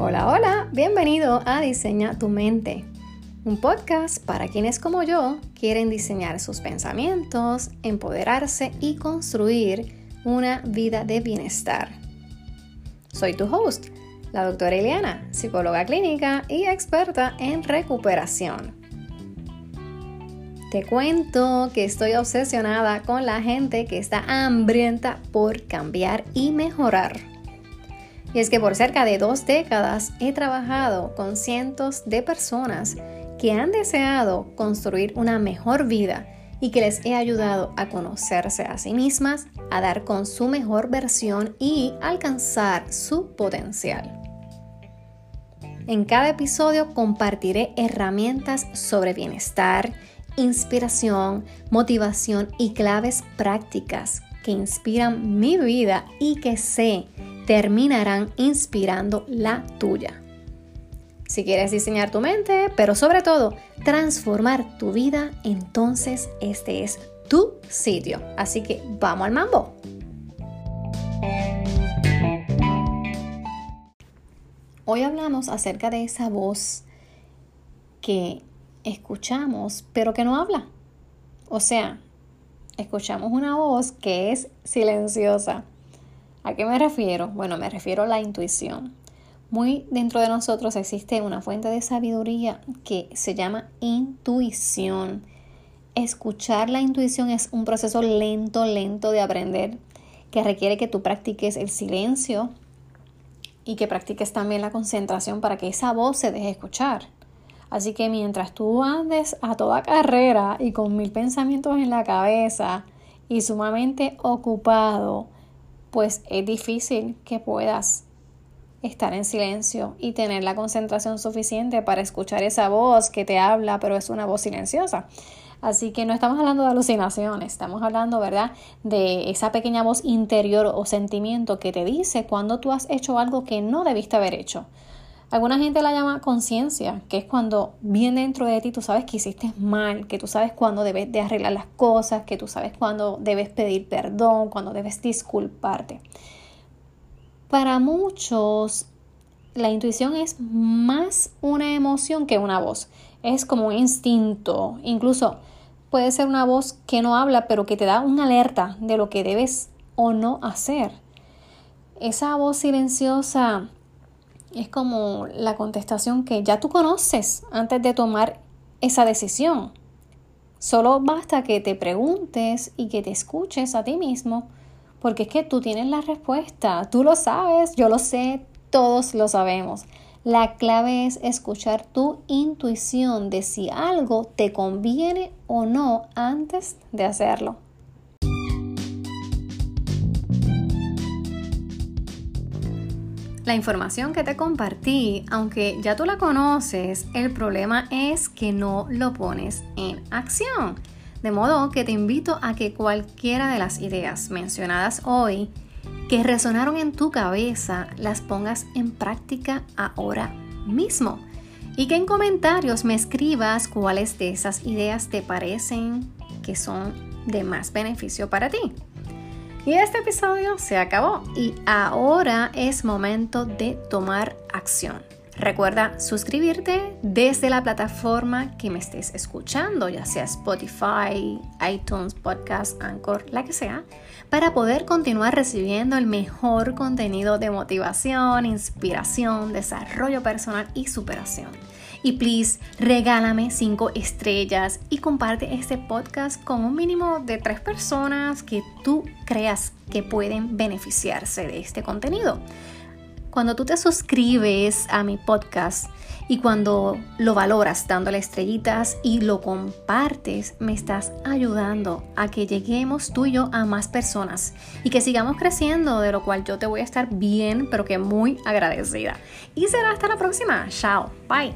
Hola, hola, bienvenido a Diseña tu mente, un podcast para quienes como yo quieren diseñar sus pensamientos, empoderarse y construir una vida de bienestar. Soy tu host, la doctora Eliana, psicóloga clínica y experta en recuperación. Te cuento que estoy obsesionada con la gente que está hambrienta por cambiar y mejorar. Y es que por cerca de dos décadas he trabajado con cientos de personas que han deseado construir una mejor vida y que les he ayudado a conocerse a sí mismas, a dar con su mejor versión y alcanzar su potencial. En cada episodio compartiré herramientas sobre bienestar, inspiración, motivación y claves prácticas que inspiran mi vida y que sé terminarán inspirando la tuya. Si quieres diseñar tu mente, pero sobre todo transformar tu vida, entonces este es tu sitio. Así que vamos al mambo. Hoy hablamos acerca de esa voz que escuchamos, pero que no habla. O sea, escuchamos una voz que es silenciosa ¿A qué me refiero? Bueno, me refiero a la intuición. Muy dentro de nosotros existe una fuente de sabiduría que se llama intuición. Escuchar la intuición es un proceso lento, lento de aprender que requiere que tú practiques el silencio y que practiques también la concentración para que esa voz se deje escuchar. Así que mientras tú andes a toda carrera y con mil pensamientos en la cabeza y sumamente ocupado, pues es difícil que puedas estar en silencio y tener la concentración suficiente para escuchar esa voz que te habla, pero es una voz silenciosa. Así que no estamos hablando de alucinaciones, estamos hablando, ¿verdad?, de esa pequeña voz interior o sentimiento que te dice cuando tú has hecho algo que no debiste haber hecho. Alguna gente la llama conciencia, que es cuando bien dentro de ti tú sabes que hiciste mal, que tú sabes cuándo debes de arreglar las cosas, que tú sabes cuándo debes pedir perdón, cuando debes disculparte. Para muchos, la intuición es más una emoción que una voz. Es como un instinto. Incluso puede ser una voz que no habla, pero que te da una alerta de lo que debes o no hacer. Esa voz silenciosa es como la contestación que ya tú conoces antes de tomar esa decisión. Solo basta que te preguntes y que te escuches a ti mismo, porque es que tú tienes la respuesta, tú lo sabes, yo lo sé, todos lo sabemos. La clave es escuchar tu intuición de si algo te conviene o no antes de hacerlo. La información que te compartí, aunque ya tú la conoces, el problema es que no lo pones en acción. De modo que te invito a que cualquiera de las ideas mencionadas hoy que resonaron en tu cabeza las pongas en práctica ahora mismo. Y que en comentarios me escribas cuáles de esas ideas te parecen que son de más beneficio para ti. Y este episodio se acabó y ahora es momento de tomar acción. Recuerda suscribirte desde la plataforma que me estés escuchando, ya sea Spotify, iTunes, Podcast, Anchor, la que sea, para poder continuar recibiendo el mejor contenido de motivación, inspiración, desarrollo personal y superación. Y please, regálame 5 estrellas y comparte este podcast con un mínimo de 3 personas que tú creas que pueden beneficiarse de este contenido. Cuando tú te suscribes a mi podcast y cuando lo valoras dándole estrellitas y lo compartes, me estás ayudando a que lleguemos tú y yo a más personas y que sigamos creciendo, de lo cual yo te voy a estar bien, pero que muy agradecida. Y será hasta la próxima. Chao. Bye.